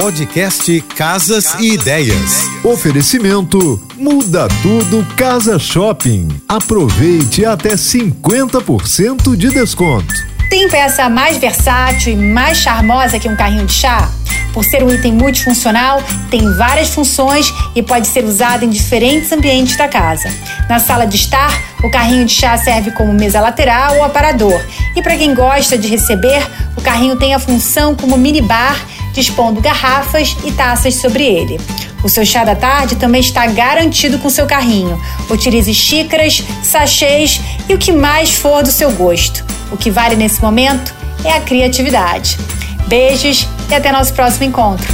Podcast Casas, Casas e, ideias. e Ideias. Oferecimento Muda Tudo Casa Shopping. Aproveite até 50% de desconto. Tem peça mais versátil e mais charmosa que um carrinho de chá? Por ser um item multifuncional, tem várias funções e pode ser usado em diferentes ambientes da casa. Na sala de estar, o carrinho de chá serve como mesa lateral ou aparador. E para quem gosta de receber, o carrinho tem a função como minibar, dispondo garrafas e taças sobre ele. O seu chá da tarde também está garantido com seu carrinho. Utilize xícaras, sachês e o que mais for do seu gosto. O que vale nesse momento é a criatividade. Beijos e até nosso próximo encontro.